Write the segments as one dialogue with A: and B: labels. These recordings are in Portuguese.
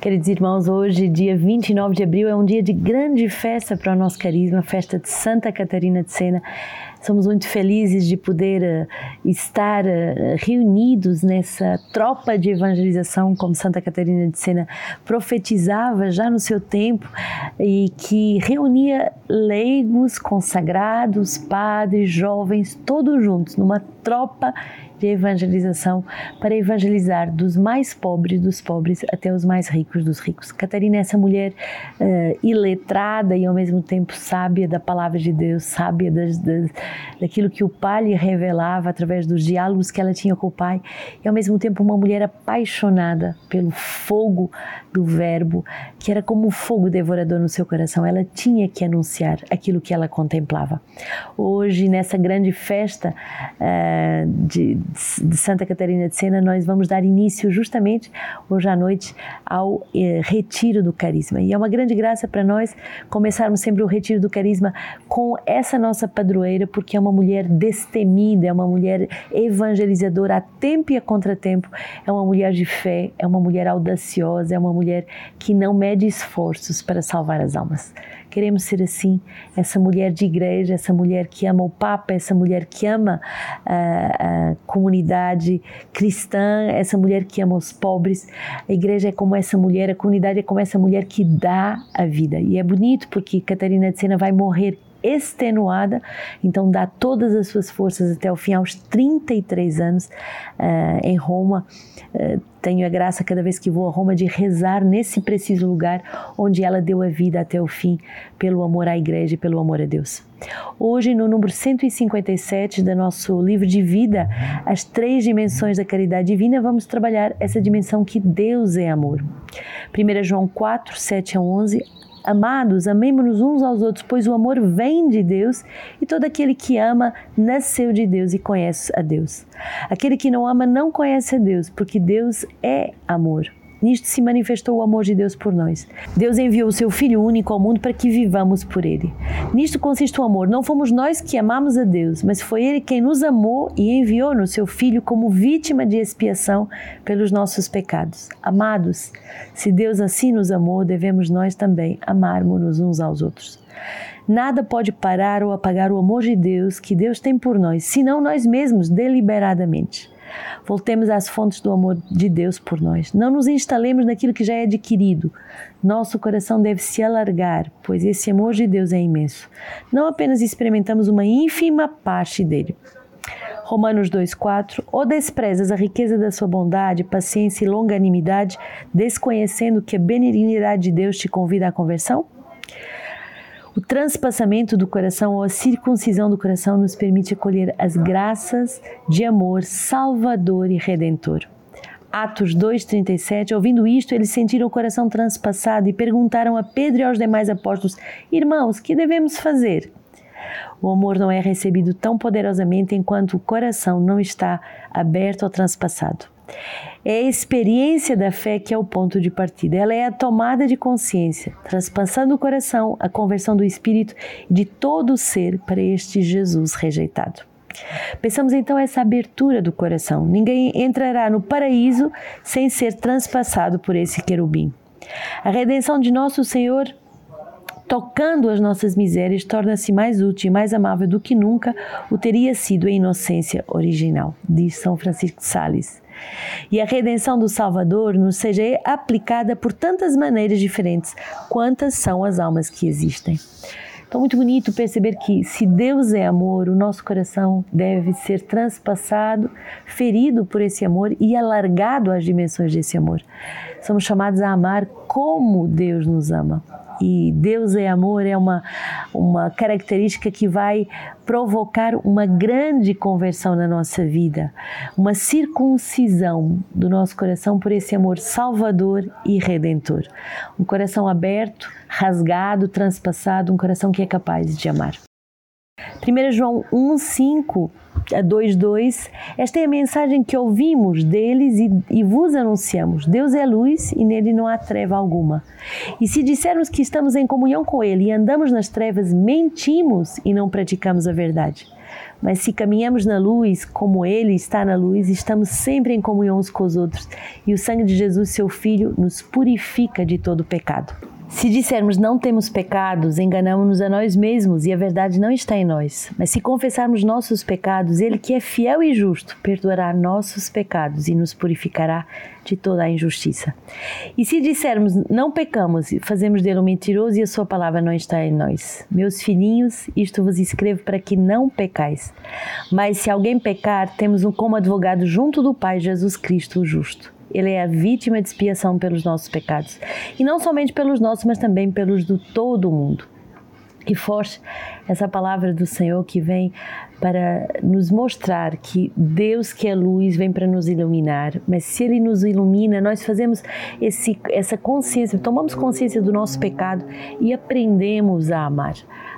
A: Queridos irmãos, hoje, dia 29 de abril, é um dia de grande festa para o nosso carisma, festa de Santa Catarina de Sena. Somos muito felizes de poder uh, estar uh, reunidos nessa tropa de evangelização, como Santa Catarina de Sena profetizava já no seu tempo, e que reunia leigos, consagrados, padres, jovens, todos juntos, numa tropa de evangelização para evangelizar dos mais pobres dos pobres até os mais ricos dos ricos. Catarina é essa mulher uh, iletrada e ao mesmo tempo sábia da palavra de Deus, sábia das, das, daquilo que o pai lhe revelava através dos diálogos que ela tinha com o pai e ao mesmo tempo uma mulher apaixonada pelo fogo do verbo, que era como um fogo devorador no seu coração. Ela tinha que anunciar aquilo que ela contemplava. Hoje, nessa grande festa uh, de, de Santa Catarina de Sena, nós vamos dar início justamente hoje à noite ao eh, Retiro do Carisma. E é uma grande graça para nós começarmos sempre o Retiro do Carisma com essa nossa padroeira, porque é uma mulher destemida, é uma mulher evangelizadora a tempo e a contratempo, é uma mulher de fé, é uma mulher audaciosa, é uma mulher que não mede esforços para salvar as almas. Queremos ser assim, essa mulher de igreja, essa mulher que ama o Papa, essa mulher que ama a, a comunidade cristã, essa mulher que ama os pobres. A igreja é como essa mulher, a comunidade é como essa mulher que dá a vida. E é bonito porque Catarina de Sena vai morrer extenuada, então dá todas as suas forças até o fim, aos 33 anos, uh, em Roma. Uh, tenho a graça, cada vez que vou a Roma, de rezar nesse preciso lugar onde ela deu a vida até o fim, pelo amor à igreja e pelo amor a Deus. Hoje, no número 157 do nosso livro de vida, As Três Dimensões da Caridade Divina, vamos trabalhar essa dimensão que Deus é amor. 1 João 4, 7 a 11 Amados, amemos-nos uns aos outros, pois o amor vem de Deus e todo aquele que ama nasceu de Deus e conhece a Deus. Aquele que não ama não conhece a Deus, porque Deus é amor. Nisto se manifestou o amor de Deus por nós. Deus enviou o seu Filho único ao mundo para que vivamos por ele. Nisto consiste o amor. Não fomos nós que amamos a Deus, mas foi ele quem nos amou e enviou no seu Filho como vítima de expiação pelos nossos pecados. Amados, se Deus assim nos amou, devemos nós também amarmos-nos uns aos outros. Nada pode parar ou apagar o amor de Deus que Deus tem por nós, senão nós mesmos, deliberadamente. Voltemos às fontes do amor de Deus por nós. Não nos instalemos naquilo que já é adquirido. Nosso coração deve se alargar, pois esse amor de Deus é imenso. Não apenas experimentamos uma ínfima parte dele. Romanos 2,4: Ou desprezas a riqueza da sua bondade, paciência e longanimidade, desconhecendo que a benignidade de Deus te convida à conversão? O transpassamento do coração ou a circuncisão do coração nos permite acolher as graças de amor salvador e redentor. Atos 2:37, ouvindo isto, eles sentiram o coração transpassado e perguntaram a Pedro e aos demais apóstolos: Irmãos, que devemos fazer? O amor não é recebido tão poderosamente enquanto o coração não está aberto ao transpassado. É a experiência da fé que é o ponto de partida. Ela é a tomada de consciência, transpassando o coração, a conversão do espírito e de todo o ser para este Jesus rejeitado. Pensamos então essa abertura do coração. Ninguém entrará no paraíso sem ser transpassado por esse querubim. A redenção de nosso Senhor tocando as nossas misérias, torna-se mais útil e mais amável do que nunca o teria sido a inocência original, diz São Francisco de Sales e a redenção do Salvador nos seja aplicada por tantas maneiras diferentes quantas são as almas que existem. Então, muito bonito perceber que, se Deus é amor, o nosso coração deve ser transpassado, ferido por esse amor e alargado às dimensões desse amor. Somos chamados a amar como Deus nos ama e Deus é amor é uma, uma característica que vai provocar uma grande conversão na nossa vida, uma circuncisão do nosso coração por esse amor salvador e redentor. Um coração aberto, rasgado, transpassado, um coração que é capaz de amar. 1 João 1,5 a 2,2, esta é a mensagem que ouvimos deles e, e, vos anunciamos. Deus é luz e nele não há treva alguma. E se dissermos que estamos em comunhão com ele e andamos nas trevas, mentimos e não praticamos a verdade. mas se caminhamos na luz, como Ele está na luz, estamos sempre em comunhão uns com os outros, e o sangue de Jesus, seu Filho, nos purifica de todo pecado. Se dissermos não temos pecados, enganamos-nos a nós mesmos e a verdade não está em nós. Mas se confessarmos nossos pecados, Ele que é fiel e justo, perdoará nossos pecados e nos purificará de toda a injustiça. E se dissermos não pecamos, fazemos dele um mentiroso e a sua palavra não está em nós. Meus filhinhos, isto vos escrevo para que não pecais. Mas se alguém pecar, temos um como advogado junto do Pai Jesus Cristo o justo. Ele é a vítima de expiação pelos nossos pecados. E não somente pelos nossos, mas também pelos do todo mundo. E forte essa palavra do Senhor que vem para nos mostrar que Deus que é luz vem para nos iluminar, mas se Ele nos ilumina, nós fazemos esse, essa consciência, tomamos consciência do nosso pecado e aprendemos a amar.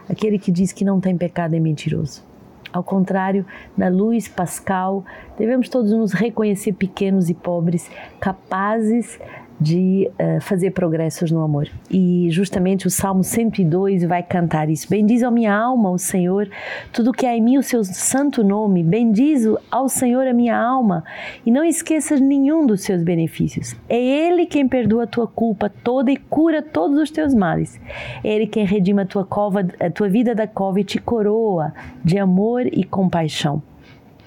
A: Aquele que diz que não tem pecado é mentiroso. Ao contrário, na luz pascal, devemos todos nos reconhecer pequenos e pobres, capazes de uh, fazer progressos no amor. E justamente o Salmo 102 vai cantar isso. Bendiz a minha alma o Senhor, tudo que há em mim o seu santo nome. Bendiz ao Senhor a minha alma e não esqueças nenhum dos seus benefícios. É Ele quem perdoa a tua culpa toda e cura todos os teus males. É Ele quem redima a tua, cova, a tua vida da cova e te coroa de amor e compaixão.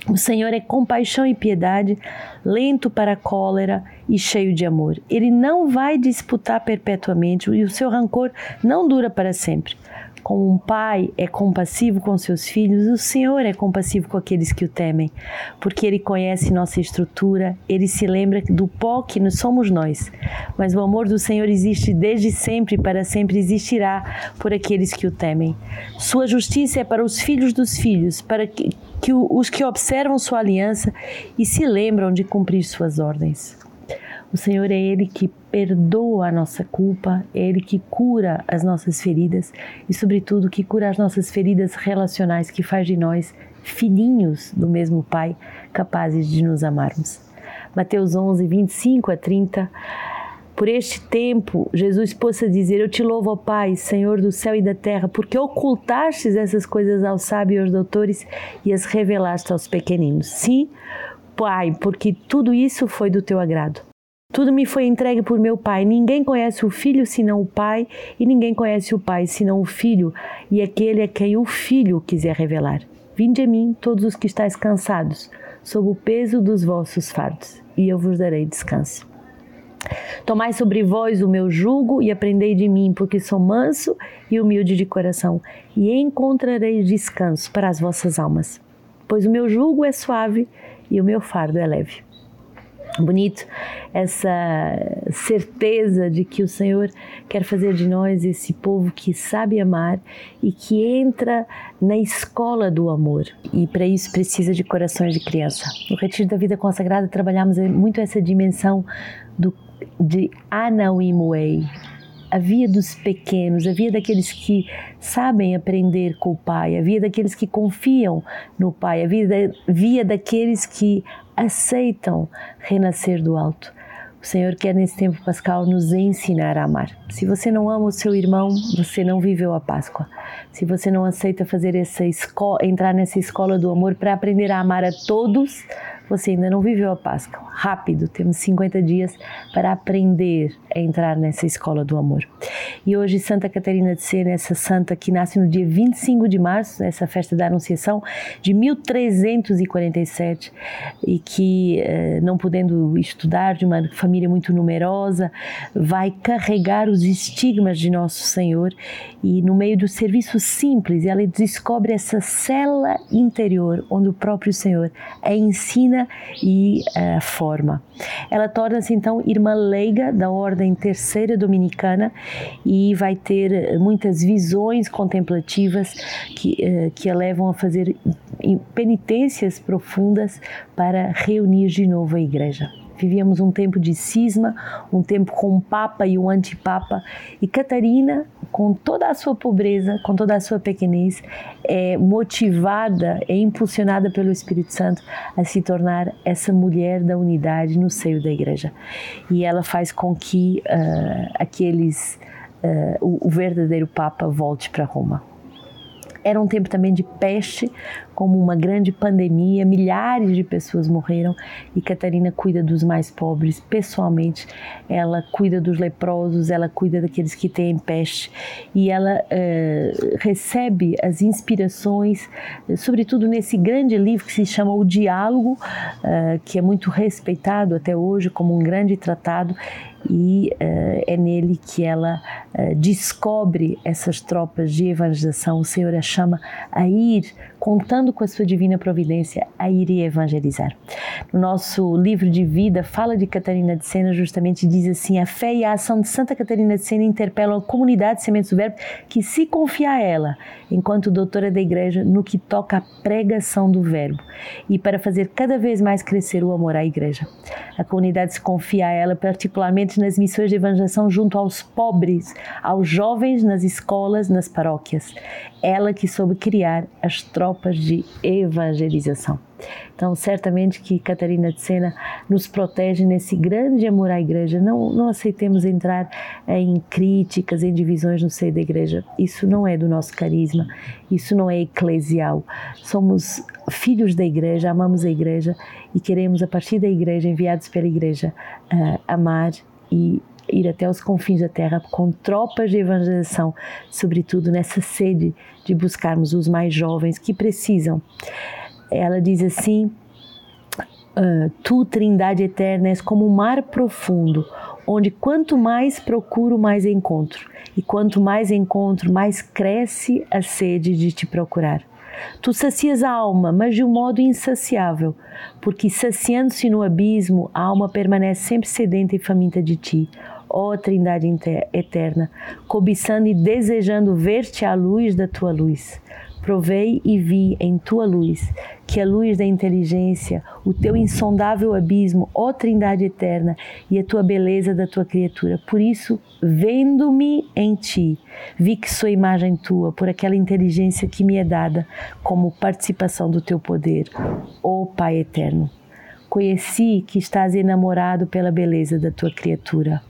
A: O Senhor é compaixão e piedade, lento para a cólera e cheio de amor. Ele não vai disputar perpetuamente e o seu rancor não dura para sempre. Como um pai é compassivo com seus filhos, o Senhor é compassivo com aqueles que o temem, porque ele conhece nossa estrutura, ele se lembra do pó que somos nós. Mas o amor do Senhor existe desde sempre e para sempre existirá por aqueles que o temem. Sua justiça é para os filhos dos filhos, para que, que os que observam sua aliança e se lembram de cumprir suas ordens. O Senhor é Ele que perdoa a nossa culpa, é Ele que cura as nossas feridas e, sobretudo, que cura as nossas feridas relacionais, que faz de nós filhinhos do mesmo Pai, capazes de nos amarmos. Mateus 11, 25 a 30. Por este tempo, Jesus possa dizer: Eu te louvo, ó Pai, Senhor do céu e da terra, porque ocultastes essas coisas aos sábios e aos doutores e as revelaste aos pequeninos. Sim, Pai, porque tudo isso foi do teu agrado. Tudo me foi entregue por meu Pai. Ninguém conhece o Filho senão o Pai, e ninguém conhece o Pai senão o Filho, e aquele a quem o Filho quiser revelar. Vinde a mim, todos os que estáis cansados, sob o peso dos vossos fardos, e eu vos darei descanso. Tomai sobre vós o meu jugo e aprendei de mim, porque sou manso e humilde de coração, e encontrareis descanso para as vossas almas. Pois o meu jugo é suave e o meu fardo é leve bonito essa certeza de que o Senhor quer fazer de nós esse povo que sabe amar e que entra na escola do amor. E para isso precisa de corações de criança. No Retiro da Vida Consagrada trabalhamos muito essa dimensão do, de Anauimuei, a via dos pequenos, a via daqueles que sabem aprender com o Pai, a via daqueles que confiam no Pai, a via, via daqueles que aceitam renascer do alto. O Senhor quer nesse tempo pascal nos ensinar a amar. Se você não ama o seu irmão, você não viveu a Páscoa. Se você não aceita fazer essa escola, entrar nessa escola do amor para aprender a amar a todos, você ainda não viveu a Páscoa. Rápido, temos 50 dias para aprender a entrar nessa escola do amor. E hoje Santa Catarina de Sena, essa santa que nasce no dia 25 de março, essa festa da Anunciação de 1347 e que eh, não podendo estudar de uma família muito numerosa, vai carregar os estigmas de nosso Senhor e no meio do serviço simples, ela descobre essa cela interior onde o próprio Senhor a ensina e uh, forma. Ela torna-se então irmã leiga da Ordem Terceira Dominicana e vai ter muitas visões contemplativas que, uh, que a levam a fazer penitências profundas para reunir de novo a Igreja. Vivíamos um tempo de cisma, um tempo com um papa e um antipapa, e Catarina, com toda a sua pobreza, com toda a sua pequenez, é motivada, é impulsionada pelo Espírito Santo a se tornar essa mulher da unidade no seio da igreja. E ela faz com que uh, aqueles, uh, o, o verdadeiro papa volte para Roma. Era um tempo também de peste, como uma grande pandemia, milhares de pessoas morreram e Catarina cuida dos mais pobres pessoalmente. Ela cuida dos leprosos, ela cuida daqueles que têm peste e ela eh, recebe as inspirações, sobretudo nesse grande livro que se chama O Diálogo, eh, que é muito respeitado até hoje como um grande tratado e uh, é nele que ela uh, descobre essas tropas de evangelização. O Senhor a chama a ir, contando com a sua divina providência, a ir e evangelizar. No nosso livro de vida, fala de Catarina de Sena, justamente diz assim: a fé e a ação de Santa Catarina de Sena interpelam a comunidade de Sementes do Verbo que se confia a ela, enquanto doutora da Igreja, no que toca à pregação do Verbo e para fazer cada vez mais crescer o amor à Igreja. A comunidade se confia a ela, particularmente nas missões de evangelização junto aos pobres, aos jovens nas escolas, nas paróquias. Ela que soube criar as tropas de evangelização. Então, certamente que Catarina de Sena nos protege nesse grande amor à igreja. Não, não aceitemos entrar em críticas, em divisões no seio da igreja. Isso não é do nosso carisma, isso não é eclesial. Somos filhos da igreja, amamos a igreja e queremos, a partir da igreja, enviados pela igreja, uh, amar e ir até os confins da terra com tropas de evangelização, sobretudo nessa sede de buscarmos os mais jovens que precisam. Ela diz assim: uh, Tu, Trindade eterna, és como um mar profundo, onde quanto mais procuro, mais encontro, e quanto mais encontro, mais cresce a sede de te procurar. Tu sacias a alma, mas de um modo insaciável, porque saciando-se no abismo, a alma permanece sempre sedenta e faminta de ti, ó Trindade eterna, cobiçando e desejando ver-te à luz da tua luz. Provei e vi em tua luz que a luz da inteligência, o teu insondável abismo, ó Trindade eterna, e a tua beleza da tua criatura. Por isso, vendo-me em ti, vi que sou imagem tua, por aquela inteligência que me é dada como participação do teu poder, ó Pai eterno. Conheci que estás enamorado pela beleza da tua criatura.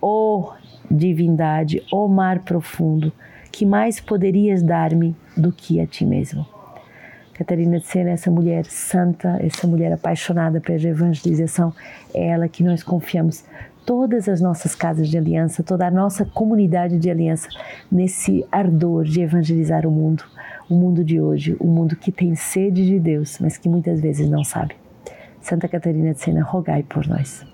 A: Ó divindade, ó mar profundo, que mais poderias dar-me do que a ti mesmo? Catarina de Sena, essa mulher santa, essa mulher apaixonada pela evangelização, é ela que nós confiamos todas as nossas casas de aliança, toda a nossa comunidade de aliança nesse ardor de evangelizar o mundo, o mundo de hoje, o mundo que tem sede de Deus, mas que muitas vezes não sabe. Santa Catarina de Sena, rogai por nós.